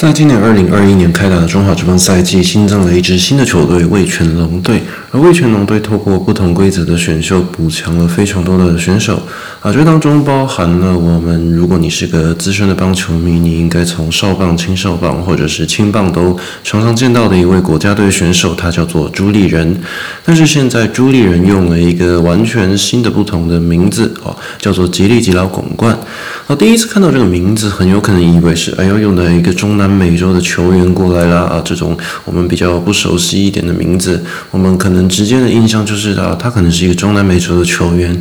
在今年二零二一年开打的中华职棒赛季，新增了一支新的球队——味全龙队。而味全龙队透过不同规则的选秀，补强了非常多的选手。啊，这当中包含了我们，如果你是个资深的棒球迷，你应该从少棒、青少棒或者是青棒都常常见到的一位国家队选手，他叫做朱立人。但是现在朱立人用了一个完全新的、不同的名字，哦，叫做吉利吉捞巩冠。啊，第一次看到这个名字，很有可能以为是哎呦，用的一个中南美洲的球员过来啦啊，这种我们比较不熟悉一点的名字，我们可能直接的印象就是啊，他可能是一个中南美洲的球员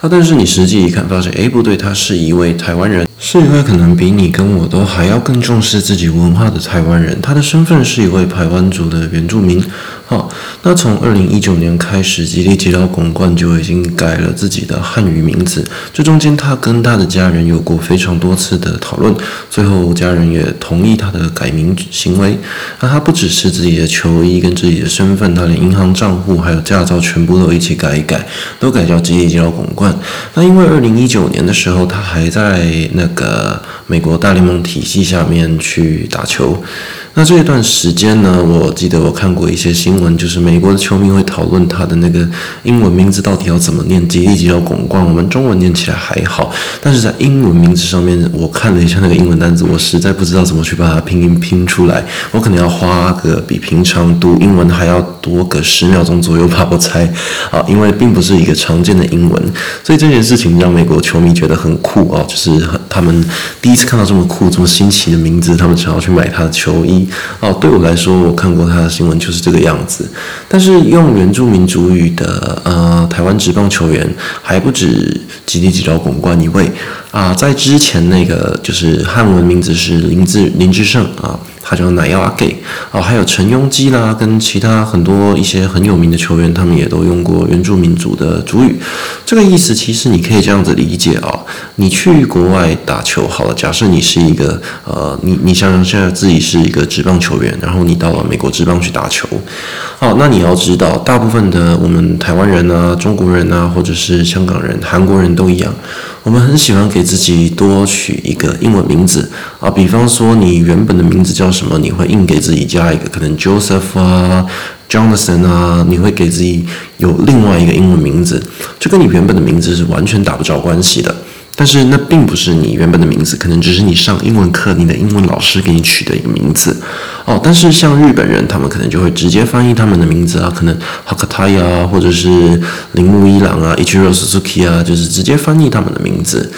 啊。但是你实际一看，发现哎不对，他是一位台湾人，是一位可能比你跟我都还要更重视自己文化的台湾人。他的身份是一位台湾族的原住民。好，那从二零一九年开始，吉力吉捞巩冠就已经改了自己的汉语名字。这中间，他跟他的家人有过非常多次的讨论，最后家人也同意他的改名行为。那他不只是自己的球衣跟自己的身份，他连银行账户还有驾照全部都一起改一改，都改叫吉力吉捞巩冠。那因为二零一九年的时候，他还在那个美国大联盟体系下面去打球。那这一段时间呢，我记得我看过一些新闻，就是美国的球迷会讨论他的那个英文名字到底要怎么念，吉利吉捞巩冠。我们中文念起来还好，但是在英文名字上面，我看了一下那个英文单词，我实在不知道怎么去把它拼音拼出来。我可能要花个比平常读英文还要多个十秒钟左右吧，我猜啊，因为并不是一个常见的英文，所以这件事情让美国球迷觉得很酷啊，就是他们第一次看到这么酷、这么新奇的名字，他们想要去买他的球衣。哦，对我来说，我看过他的新闻就是这个样子。但是用原住民族语的呃台湾职棒球员还不止吉利吉捞巩冠一位啊，在之前那个就是汉文名字是林志林志胜啊。他叫乃要阿给哦，还有陈庸基啦，跟其他很多一些很有名的球员，他们也都用过原住民族的族语。这个意思其实你可以这样子理解啊、你去国外打球好了，假设你是一个呃，你你想想现在自己是一个职棒球员，然后你到了美国职棒去打球，好，那你要知道，大部分的我们台湾人啊、中国人啊，或者是香港人、韩国人都一样。我们很喜欢给自己多取一个英文名字啊，比方说你原本的名字叫什么，你会硬给自己加一个可能 Joseph 啊、Jonathan 啊，你会给自己有另外一个英文名字，这跟你原本的名字是完全打不着关系的。但是那并不是你原本的名字，可能只是你上英文课，你的英文老师给你取的一个名字哦。但是像日本人，他们可能就会直接翻译他们的名字啊，可能 Hakata 啊，或者是铃木一郎啊，Ichiro Suzuki 啊，就是直接翻译他们的名字。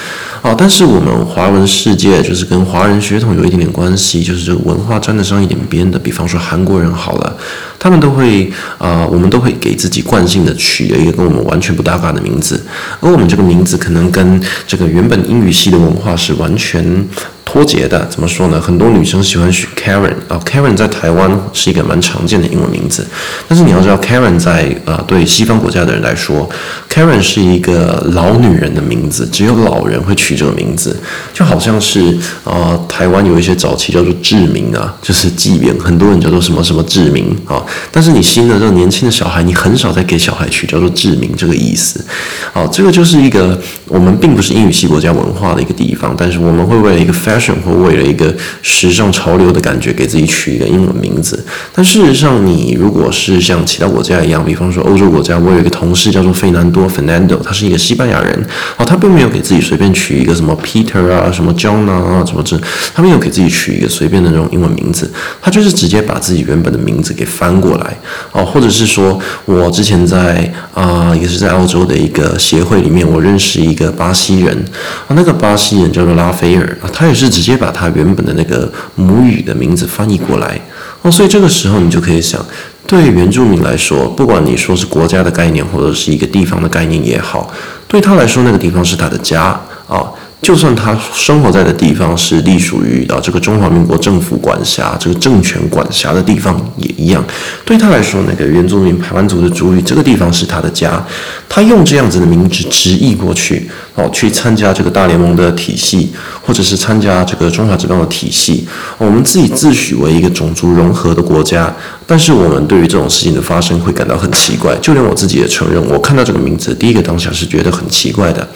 哦，但是我们华文世界就是跟华人血统有一点点关系，就是这个文化沾得上一点边的。比方说韩国人好了，他们都会啊、我们都会给自己惯性的取了一个跟我们完全不搭嘎的名字，而我们这个名字可能跟这个原本英语系的文化是完全。脱节的怎么说呢？很多女生喜欢取 Karen 啊，Karen 在台湾是一个蛮常见的英文名字。但是你要知道，Karen 在呃对西方国家的人来说，Karen 是一个老女人的名字，只有老人会取这个名字。就好像是呃台湾有一些早期叫做志明啊，就是纪元，很多人叫做什么什么志明啊。但是你新的这个年轻的小孩，你很少再给小孩取叫做志明这个意思。好，这个就是一个我们并不是英语系国家文化的一个地方，但是我们会为了一个 fair。或为了一个时尚潮流的感觉，给自己取一个英文名字。但事实上，你如果是像其他国家一样，比方说欧洲国家，我有一个同事叫做费南多 （Fernando），他是一个西班牙人。哦，他并没有给自己随便取一个什么 Peter 啊、什么 John 啊、什么这，他没有给自己取一个随便的那种英文名字，他就是直接把自己原本的名字给翻过来。哦，或者是说我之前在啊、也是在澳洲的一个协会里面，我认识一个巴西人，啊，那个巴西人叫做拉斐尔，啊，他也是。直接把他原本的那个母语的名字翻译过来哦，所以这个时候你就可以想，对原住民来说，不管你说是国家的概念，或者是一个地方的概念也好，对他来说，那个地方是他的家啊。就算他生活在的地方是隶属于啊这个中华民国政府管辖、这个政权管辖的地方也一样，对他来说，那个原住民排湾族的族语，这个地方是他的家。他用这样子的名字直译过去，哦，去参加这个大联盟的体系，或者是参加这个中华职棒的体系。我们自己自诩为一个种族融合的国家，但是我们对于这种事情的发生会感到很奇怪。就连我自己也承认，我看到这个名字，第一个当下是觉得很奇怪的。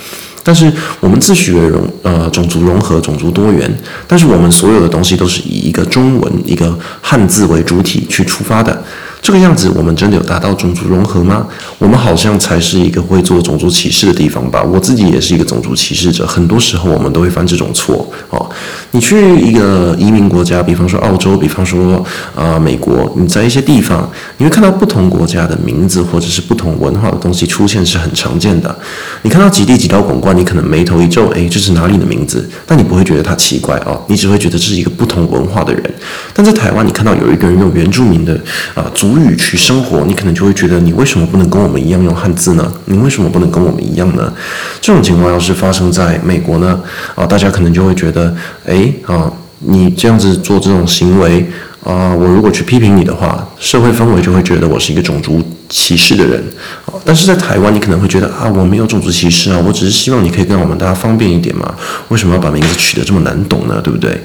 但是我们自诩为融呃种族融合、种族多元，但是我们所有的东西都是以一个中文、一个汉字为主体去出发的。这个样子，我们真的有达到种族融合吗？我们好像才是一个会做种族歧视的地方吧。我自己也是一个种族歧视者，很多时候我们都会犯这种错。哦，你去一个移民国家，比方说澳洲，比方说啊、美国，你在一些地方，你会看到不同国家的名字或者是不同文化的东西出现是很常见的。你看到几地几道拱冠，你可能眉头一皱，诶，这是哪里的名字？但你不会觉得它奇怪哦，你只会觉得这是一个不同文化的人。但在台湾，你看到有一个人用原住民的啊、族。语去生活，你可能就会觉得，你为什么不能跟我们一样用汉字呢？你为什么不能跟我们一样呢？这种情况要是发生在美国呢？啊，大家可能就会觉得，诶，啊，你这样子做这种行为，啊，我如果去批评你的话，社会氛围就会觉得我是一个种族歧视的人。但是在台湾，你可能会觉得啊，我没有种族歧视啊，我只是希望你可以跟我们大家方便一点嘛。为什么要把名字取得这么难懂呢？对不对？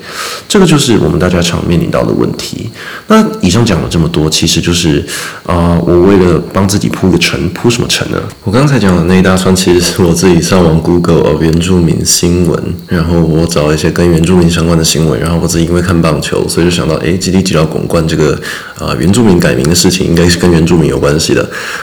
这个就是我们大家常面临到的问题。那以上讲了这么多，其实就是啊、我为了帮自己铺个陈，铺什么陈呢？我刚才讲的那一大串，其实是我自己上网 Google 哦，原住民新闻，然后我找一些跟原住民相关的新闻，然后我自己因为看棒球，所以就想到，诶，吉地吉捞拱冠这个啊、呃，原住民改名的事情，应该是跟原住民有关系的。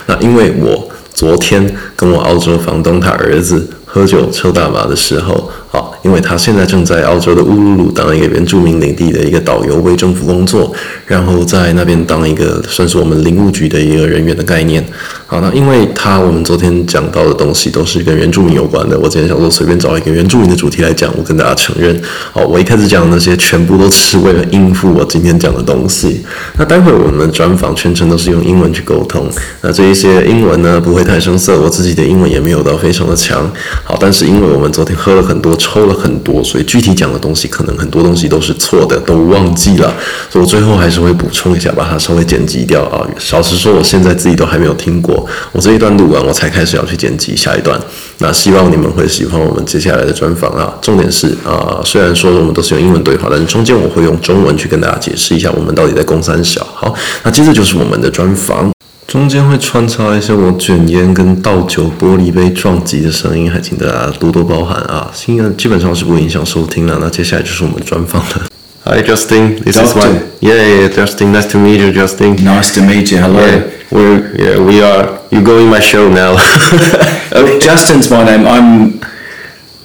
那因为我。昨天跟我澳洲房东他儿子喝酒抽大麻的时候。好，因为他现在正在澳洲的乌鲁鲁当一个原住民领地的一个导游，为政府工作，然后在那边当一个算是我们林务局的一个人员的概念。好，那因为他我们昨天讲到的东西都是跟原住民有关的，我今天想说随便找一个原住民的主题来讲，我跟大家承认，好，我一开始讲的那些全部都是为了应付我今天讲的东西。那待会我们专访全程都是用英文去沟通，那这一些英文呢不会太生涩，我自己的英文也没有到非常的强。好，但是因为我们昨天喝了很多。抽了很多，所以具体讲的东西可能很多东西都是错的，都忘记了，所以我最后还是会补充一下，把它稍微剪辑掉啊。老实说，我现在自己都还没有听过，我这一段录完，我才开始要去剪辑下一段。那希望你们会喜欢我们接下来的专访啊。重点是啊，虽然说我们都是用英文对话，但是中间我会用中文去跟大家解释一下我们到底在公三小。好，那接着就是我们的专访。中间会穿插一些我卷烟跟倒酒玻璃杯撞击的声音，还请大家多多包涵啊！新的基本上是不影响收听了。那接下来就是我们专访了。Hi Justin, this is one. Yeah, yeah, Justin. Nice to meet you, Justin. Nice to meet you. Hello. Yeah, we're yeah, we are. You go in my show now. okay. Justin's my name. I'm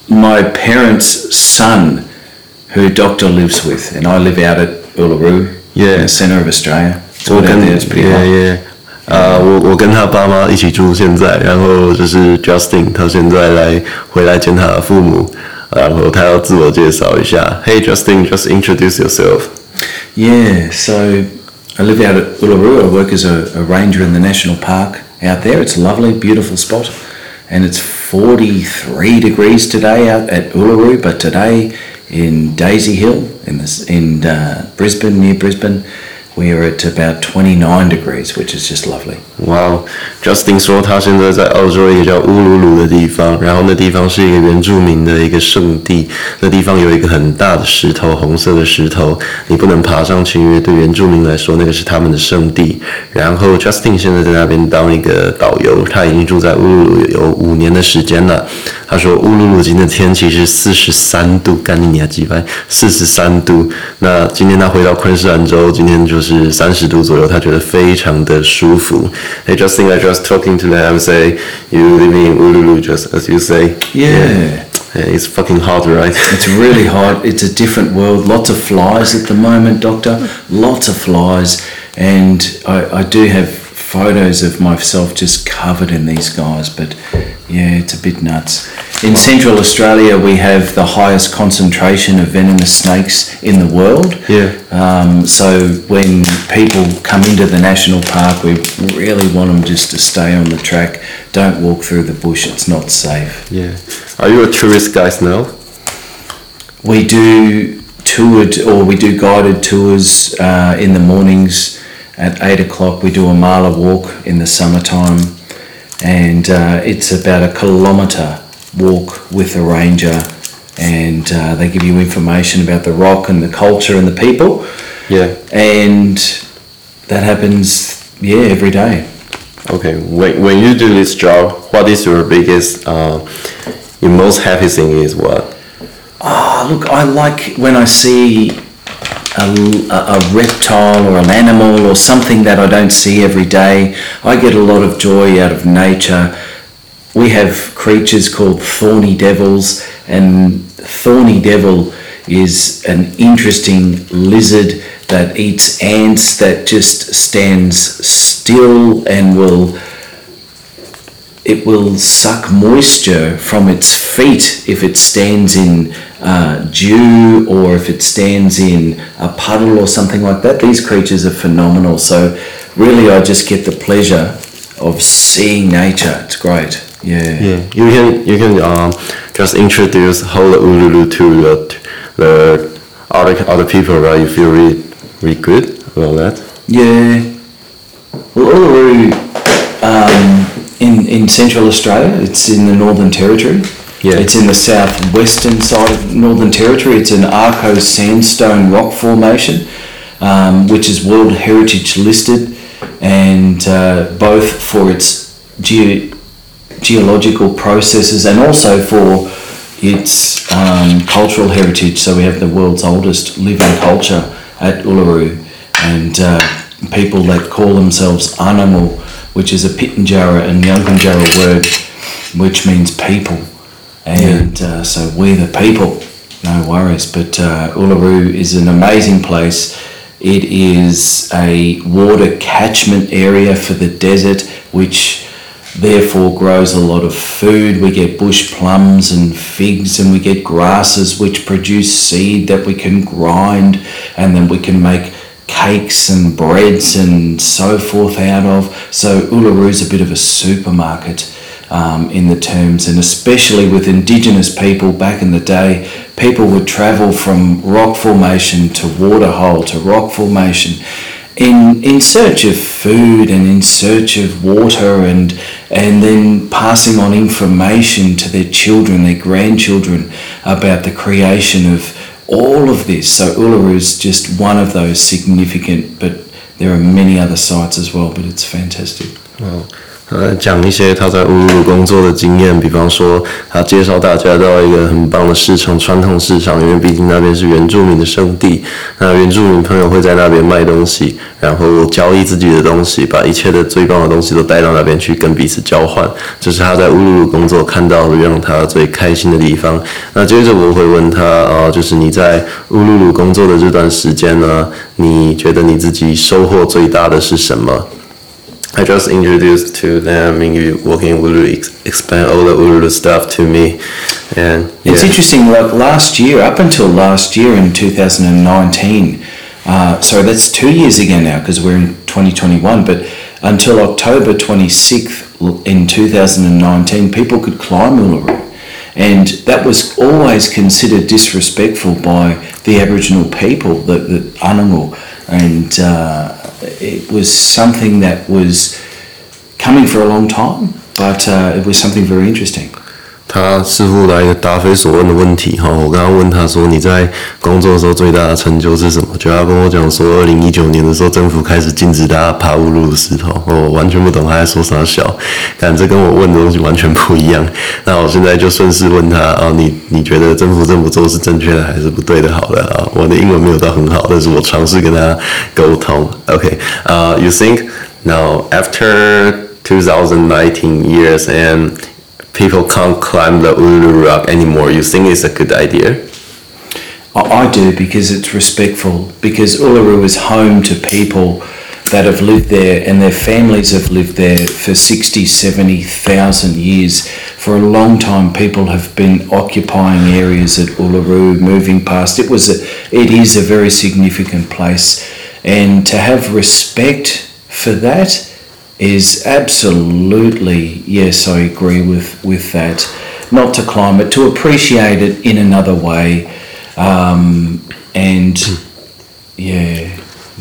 my parents' son, who Doctor lives with, and I live out at Uluru, yeah, in the centre of Australia. So out there, it's pretty yeah, hot. yeah. 啊、uh，我我跟他爸妈一起住现在，然后就是 Justin，他现在来回来见他的父母，然后他要自我介绍一下。Hey Justin，just introduce yourself. Yeah, so I live out at Uluru. I work as a, a ranger in the national park out there. It's a lovely, beautiful spot, and it's 43 degrees today out at Uluru. But today in Daisy Hill, in this in uh, Brisbane, near Brisbane. We are at about 29 degrees, which is just lovely. Wow, Justin 说他现在在澳洲一个叫乌鲁鲁的地方，然后那地方是一个原住民的一个圣地。那地方有一个很大的石头，红色的石头，你不能爬上去，因为对原住民来说，那个是他们的圣地。然后 Justin 现在在那边当一个导游，他已经住在乌鲁鲁有五年的时间了。他说乌鲁鲁今天的天气是四十三度，干你娘几百，四十三度。那今天他回到昆士兰州，今天就三十度左右，他觉得非常的舒服。Hey Justin, I just talking to them, say you live in Uluru, just as you say. Yeah. yeah. It's fucking hot, right? It's really hot. It's a different world. Lots of flies at the moment, Doctor. Lots of flies, and I, I do have photos of myself just covered in these guys, but yeah, it's a bit nuts. In Central Australia, we have the highest concentration of venomous snakes in the world. Yeah. Um, so when people come into the national park, we really want them just to stay on the track. Don't walk through the bush; it's not safe. Yeah. Are you a tourist guide now? We do toured or we do guided tours uh, in the mornings at eight o'clock. We do a mala walk in the summertime, and uh, it's about a kilometre walk with a ranger, and uh, they give you information about the rock and the culture and the people. Yeah. And that happens, yeah, every day. Okay. When when you do this job, what is your biggest uh, your most happy thing is what? Oh, look, I like when I see a, a, a reptile or an animal or something that I don't see every day. I get a lot of joy out of nature. We have creatures called thorny devils, and thorny devil is an interesting lizard that eats ants that just stands still and will it will suck moisture from its feet if it stands in uh, dew or if it stands in a puddle or something like that. These creatures are phenomenal. So, really, I just get the pleasure of seeing nature. It's great. Yeah. Yeah. You can you can um, just introduce whole Uluru to the, the other other people, right? You feel really really good about that. Yeah. Well, Uluru um, in in Central Australia, it's in the Northern Territory. Yeah. It's in the southwestern side of Northern Territory. It's an Arco sandstone rock formation, um, which is World Heritage listed, and uh, both for its ge- geological processes and also for its um, cultural heritage. So we have the world's oldest living culture at Uluru, and uh, people that call themselves Anangu, which is a Pitjantjatjara and Yunganjatjara word, which means people. And uh, so we're the people, no worries. But uh, Uluru is an amazing place. It is a water catchment area for the desert, which therefore grows a lot of food. We get bush plums and figs, and we get grasses which produce seed that we can grind, and then we can make cakes and breads and so forth out of. So Uluru is a bit of a supermarket um, in the terms, and especially with indigenous people back in the day, people would travel from rock formation to waterhole to rock formation in in search of food and in search of water and and then passing on information to their children, their grandchildren about the creation of all of this. So Uluru is just one of those significant, but there are many other sites as well. But it's fantastic. Wow. 呃，讲一些他在乌鲁鲁工作的经验，比方说，他介绍大家到一个很棒的市场——传统市场，因为毕竟那边是原住民的圣地。那原住民朋友会在那边卖东西，然后交易自己的东西，把一切的最棒的东西都带到那边去跟彼此交换。这是他在乌鲁鲁工作看到的让他最开心的地方。那接着我会问他，呃，就是你在乌鲁鲁工作的这段时间呢，你觉得你自己收获最大的是什么？I just introduced to them, you working Uluru, explain all the Uluru stuff to me, and yeah. it's interesting. Like last year, up until last year in 2019, uh, sorry, that's two years ago now because we're in 2021. But until October 26th in 2019, people could climb Uluru. And that was always considered disrespectful by the Aboriginal people, the, the Anangu. And uh, it was something that was coming for a long time, but uh, it was something very interesting. 他师傅来一个答非所问的问题哈，我刚刚问他说，你在工作的时候最大的成就是什么？就他跟我讲说，二零一九年的时候政府开始禁止大家爬乌鲁鲁石头，我完全不懂他在说啥小，感觉跟我问的东西完全不一样。那我现在就顺势问他啊，你你觉得政府这么做是正确的还是不对的？好了啊，我的英文没有到很好，但是我尝试跟他沟通。OK，啊、，you think now after 2019 years and people can't climb the Uluru Rock anymore. You think it's a good idea? I do because it's respectful. Because Uluru is home to people that have lived there and their families have lived there for 60, 70,000 years. For a long time, people have been occupying areas at Uluru, moving past. It was a, it is a very significant place. And to have respect for that is absolutely yes I agree with with that. Not to climb it to appreciate it in another way um, and yeah.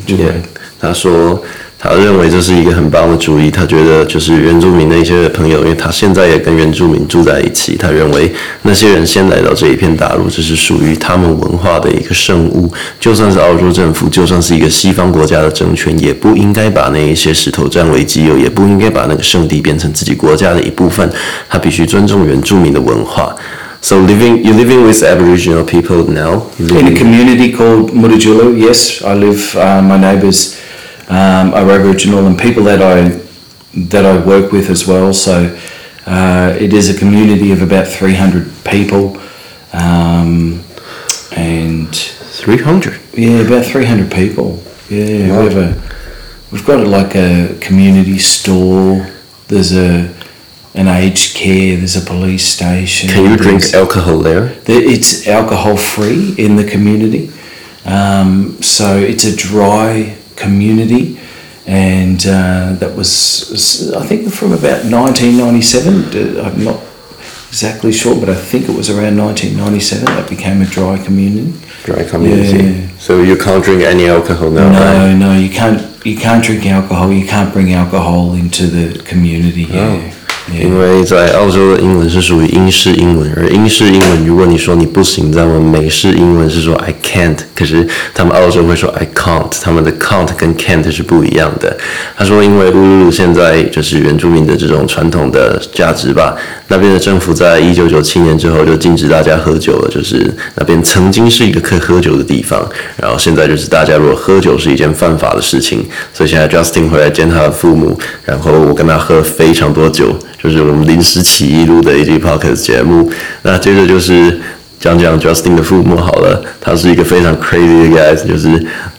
Yeah. 他说他认为这是一个很棒的主意。他觉得就是原住民的一些朋友，因为他现在也跟原住民住在一起。他认为那些人先来到这一片大陆，这是属于他们文化的一个圣物。就算是澳洲政府，就算是一个西方国家的政权，也不应该把那一些石头占为己有，也不应该把那个圣地变成自己国家的一部分。他必须尊重原住民的文化。So living, you're living with Aboriginal people now? In a community called Mutijulu, yes. I live, uh, my neighbours um, are Aboriginal and people that I that I work with as well. So uh, it is a community of about 300 people. Um, and 300? Yeah, about 300 people. Yeah, Wow. we have a, we've got like a community store. There's a an aged care. There's a police station. Can you drink alcohol there? the- It's alcohol free in the community, um, so it's a dry community, and uh, that was I think from about 1997. Uh, I'm not exactly sure, but I think it was around 1997 that became a dry community. Dry community. Yeah. So you can't drink any alcohol now, right? No, no, you can't. You can't drink alcohol. You can't bring alcohol into the community. Yeah, 因为在澳洲的英文是属于英式英文，而英式英文如果你说你不行，在我们美式英文是说 I can't，可是他们澳洲会说 I can't，他们的 can't 跟 can't 是不一样的。他说，因为乌鲁鲁现在就是原住民的这种传统的价值吧，那边的政府在一九九七年之后就禁止大家喝酒了，就是那边曾经是一个可以喝酒的地方，然后现在就是大家如果喝酒是一件犯法的事情，所以现在 Justin 回来见他的父母，然后我跟他喝了非常多酒。就是我们临时起意录的一集 podcast 节目。那接着就是讲讲 Justin 的父母好了，他是一个非常 crazy 的 guy，就是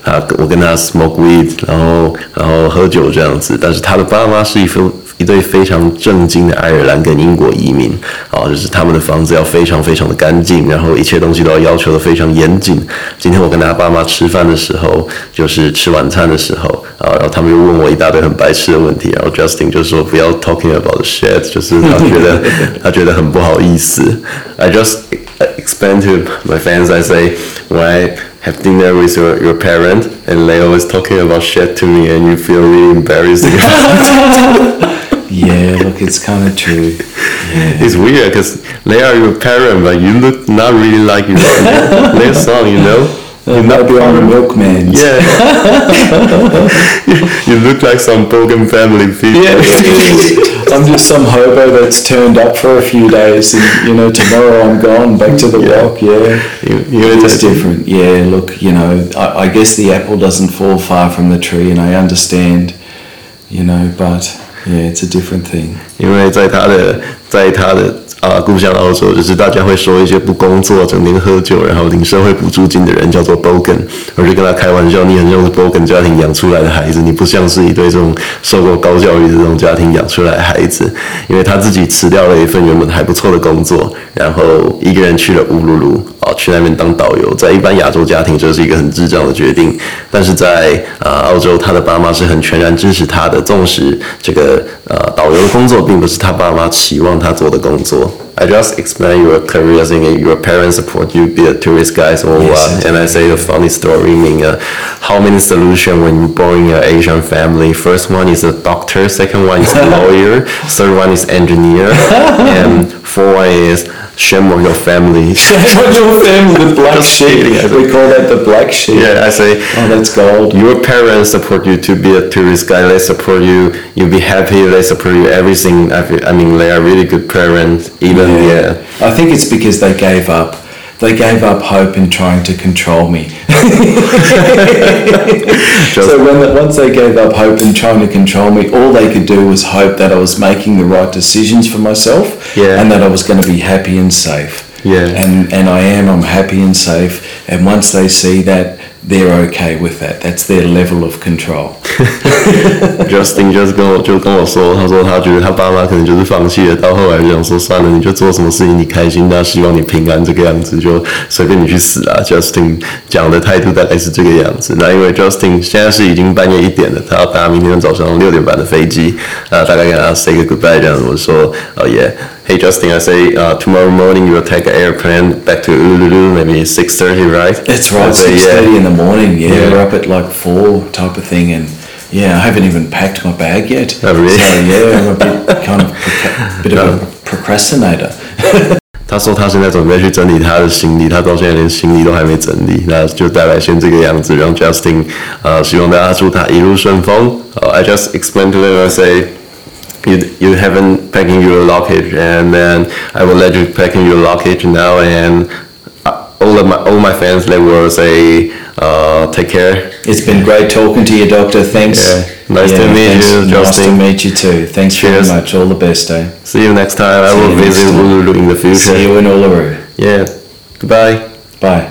啊我跟他 smoke weed，然后然后喝酒这样子。但是他的爸妈是一副一对非常正经的爱尔兰跟英国移民，啊，就是他们的房子要非常非常的干净，然后一切东西都要要求的非常严谨。今天我跟他爸妈吃饭的时候，就是吃晚餐的时候，啊，然后他们又问我一大堆很白痴的问题，然后 Justin 就说不要 talking about the shit，就是他觉得他觉得很不好意思。I just explain to my fans, I say when I have dinner with your, your parent and they always talking about shit to me and you feel really embarrassed. Yeah, look, it's kind of true. It's weird because they are your parent, but you look not really like your their son, you know? Oh, You're not Maybe I'm a milkman. Yeah. you look like some broken family people. Yeah, I'm just some hobo that's turned up for a few days, and you know, tomorrow I'm gone back to the Yeah. rock. Yeah, You- you it's different. Yeah, look, you know, I, I guess the apple doesn't fall far from the tree, and I understand, you know, but yeah, it's a different thing. 因为在他的在他的啊故乡澳洲，就是大家会说一些不工作、整天喝酒，然后领社会补助金的人叫做 bogan，我就跟他开玩笑，你很像是 bogan 家庭养出来的孩子，你不像是一对这种受过高教育的这种家庭养出来的孩子，因为他自己辞掉了一份原本还不错的工作，然后一个人去了乌鲁鲁，啊，去那边当导游，在一般亚洲家庭这是一个很智障的决定，但是在呃澳洲，他的爸妈是很全然支持他的，纵使这个呃导游的工作并不是他爸妈期望他做的工作。I just explain your career saying your parents support you be a tourist guys or Yes, what, and I say a funny story meaning uh, how many solution when you born in an Asian family. First one is a doctor, second one is a lawyer, third one is engineer, and fourth one is shame on your family. What your family, the black sheep? I We call that the black sheep. yeah, I say Oh, that's gold. your parents support you to be a tourist guy. They support you. You'll be happy. They support you everything. I, feel, I mean, they are really good parents. Even yeah. I think it's because they gave up. They gave up hope in trying to control me. so when the, once they gave up hope in trying to control me, all they could do was hope that I was making the right decisions for myself, Yeah. and that I was going to be happy and safe. Yeah. And and I am. I'm happy and safe. And once they see that, they're okay with that. That's their level of control. Justin 就是跟我就跟我说，他说他觉得他爸妈可能就是放弃了，到后来就想说算了，你就做什么事情你开心，他希望你平安这个样子，就随便你去死啊。Justin 讲的态度大概是这个样子。那因为 Justin 现在是已经半夜一点了，他要搭明天早上六点半的飞机，那大概跟他 say 个 goodbye 这样子，我说哦耶。Hey Justin, I say uh, tomorrow morning you will take an airplane back to Uluru, maybe 6.30, right? That's I right. say, Six yeah. thirty in the morning. Yeah, Yeah. we're up at like four type of thing, and Yeah, I haven't even packed my bag yet. Oh, really? So yeah, I'm a bit kind of proca- bit of a procrastinator. 他说他现在准备去整理他的行李，他到现在连行李都还没整理，那就大概先这个样子，让 Justin 呃，希望大家祝他一路顺风。Uh, I just explained to them, I say you you haven't packing your luggage, and then I will let you packing your luggage now, and uh, all of my all my fans they will say uh, take care. It's been great talking to you, Doctor. Thanks. Yeah, nice to meet thanks. you, Nice to Justin. meet you too. Thanks Cheers. very much. All the best, eh? See you next time. I See will you next visit time. Uluru in the future. See you in Uluru. Yeah. Goodbye. Bye.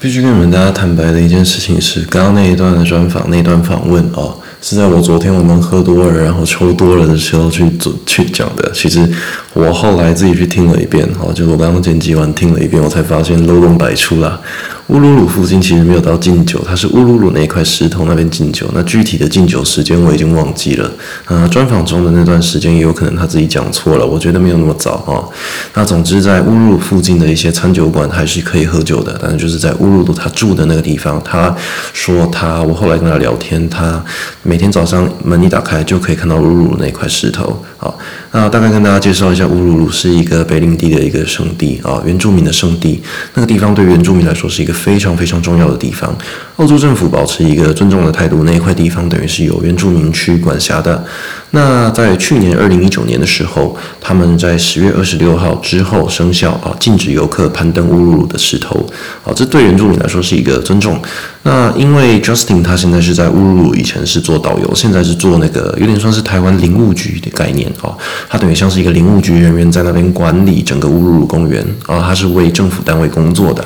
必须跟你们大家坦白的一件事情是，刚刚那一段的专访，那段访问哦， 是在我昨天我们喝多了，然后抽多了的时候去做去讲的。其实我后来自己去听了一遍，哈，就我刚刚剪辑完听了一遍，我才发现漏洞百出啦。乌鲁鲁附近其实没有到禁酒，它是乌鲁鲁那一块石头那边禁酒。那具体的禁酒时间我已经忘记了。啊，专访中的那段时间也有可能他自己讲错了，我觉得没有那么早哦。那总之在乌鲁鲁附近的一些餐酒馆还是可以喝酒的，但是就是在乌鲁鲁他住的那个地方，他说他我后来跟他聊天，他每天早上门一打开就可以看到乌鲁鲁那块石头。好，那大概跟大家介绍一下，乌鲁鲁是一个北领地的一个圣地啊，原住民的圣地。那个地方对原住民来说是一个非常非常重要的地方。澳洲政府保持一个尊重的态度，那一块地方等于是由原住民区管辖的。那在去年二零一九年的时候，他们在十月二十六号之后生效啊，禁止游客攀登乌鲁鲁的石头。好，这对原住民来说是一个尊重。那因为 Justin 他现在是在乌鲁鲁，以前是做导游，现在是做那个有点算是台湾林务局的概念哦，他等于像是一个林务局人员在那边管理整个乌鲁鲁公园啊，他是为政府单位工作的。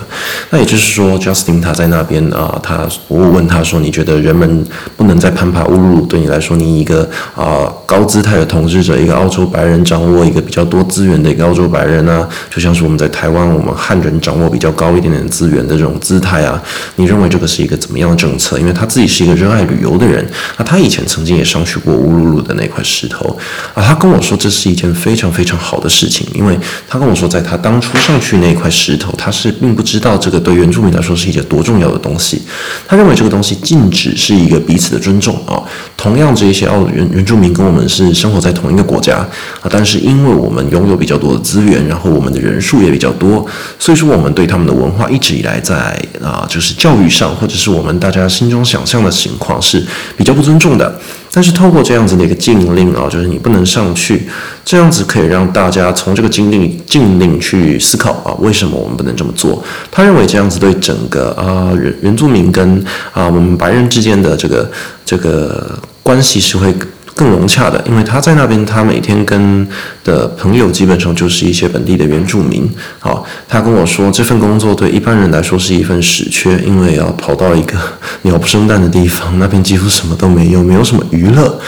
那也就是说，Justin 他在那边啊，他我问他说，你觉得人们不能再攀爬乌鲁鲁，对你来说，你一个啊高姿态的统治者，一个澳洲白人掌握一个比较多资源的一个澳洲白人啊，就像是我们在台湾，我们汉人掌握比较高一点点资源的这种姿态啊，你认为这个是一个个怎么样的政策？因为他自己是一个热爱旅游的人，那他以前曾经也上去过乌鲁鲁的那块石头啊，他跟我说这是一件非常非常好的事情，因为他跟我说，在他当初上去那块石头，他是并不知道这个对原住民来说是一件多重要的东西，他认为这个东西禁止是一个彼此的尊重啊。同样，这一些澳原原住民跟我们是生活在同一个国家啊，但是因为我们拥有比较多的资源，然后我们的人数也比较多，所以说我们对他们的文化一直以来在啊，就是教育上或者是我们大家心中想象的情况是比较不尊重的。但是透过这样子的一个禁令啊，就是你不能上去，这样子可以让大家从这个禁令禁令去思考啊，为什么我们不能这么做？他认为这样子对整个啊原原住民跟啊我们白人之间的这个这个关系是会更融洽的，因为他在那边，他每天跟的朋友基本上就是一些本地的原住民。好，他跟我说，这份工作对一般人来说是一份死缺，因为要跑到一个 鸟不生蛋的地方，那边几乎什么都没有，没有什么娱乐。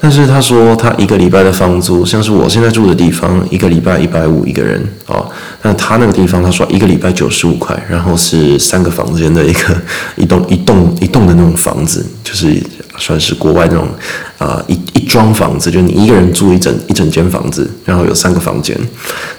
但是他说，他一个礼拜的房租，像是我现在住的地方，一个礼拜一百五一个人啊。但他那个地方，他说一个礼拜九十五块，然后是三个房间的一个 一栋一栋一栋的那种房子，就是。算是国外那种啊、一一幢房子，就你一个人住一整一整间房子，然后有三个房间，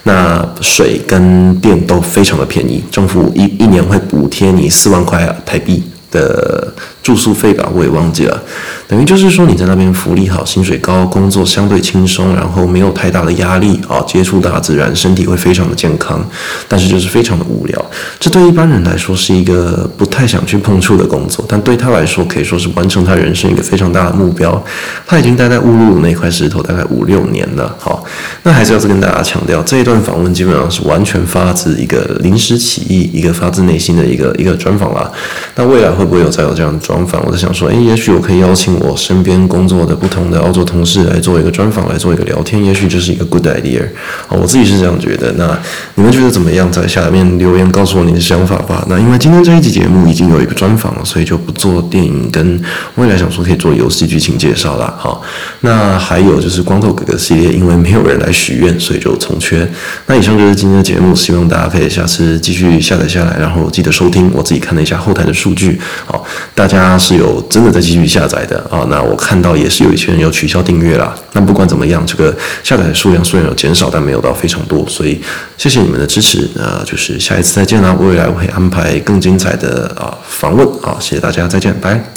那水跟电都非常的便宜，政府一一年会补贴你四万块台币的住宿费吧，我也忘记了。等于就是说你在那边福利好，薪水高，工作相对轻松，然后没有太大的压力啊，接触大自然，身体会非常的健康。但是就是非常的无聊，这对一般人来说是一个不太想去碰触的工作，但对他来说可以说是完成他人生一个非常大的目标。他已经待在乌鲁鲁那块石头大概五六年了。好，那还是要再跟大家强调，这一段访问基本上是完全发自一个临时起意，一个发自内心的一个一个专访啦。那未来会不会有再有这样的专访？我在想说，诶，也许我可以邀请。我身边工作的不同的澳洲同事来做一个专访，来做一个聊天，也许就是一个 good idea 啊，我自己是这样觉得。那你们觉得怎么样？在下面留言告诉我你的想法吧。那因为今天这一集节目已经有一个专访了，所以就不做电影跟未来想说可以做游戏剧情介绍了。好，那还有就是光头哥哥系列，因为没有人来许愿，所以就从缺。那以上就是今天的节目，希望大家可以下次继续下载下来，然后记得收听。我自己看了一下后台的数据，大家是有真的在继续下载的。啊，那我看到也是有一些人有取消订阅啦。那不管怎么样，这个下载数量虽然有减少，但没有到非常多，所以谢谢你们的支持。那就是下一次再见啦，未来我会安排更精彩的啊访问啊，谢谢大家，再见，拜。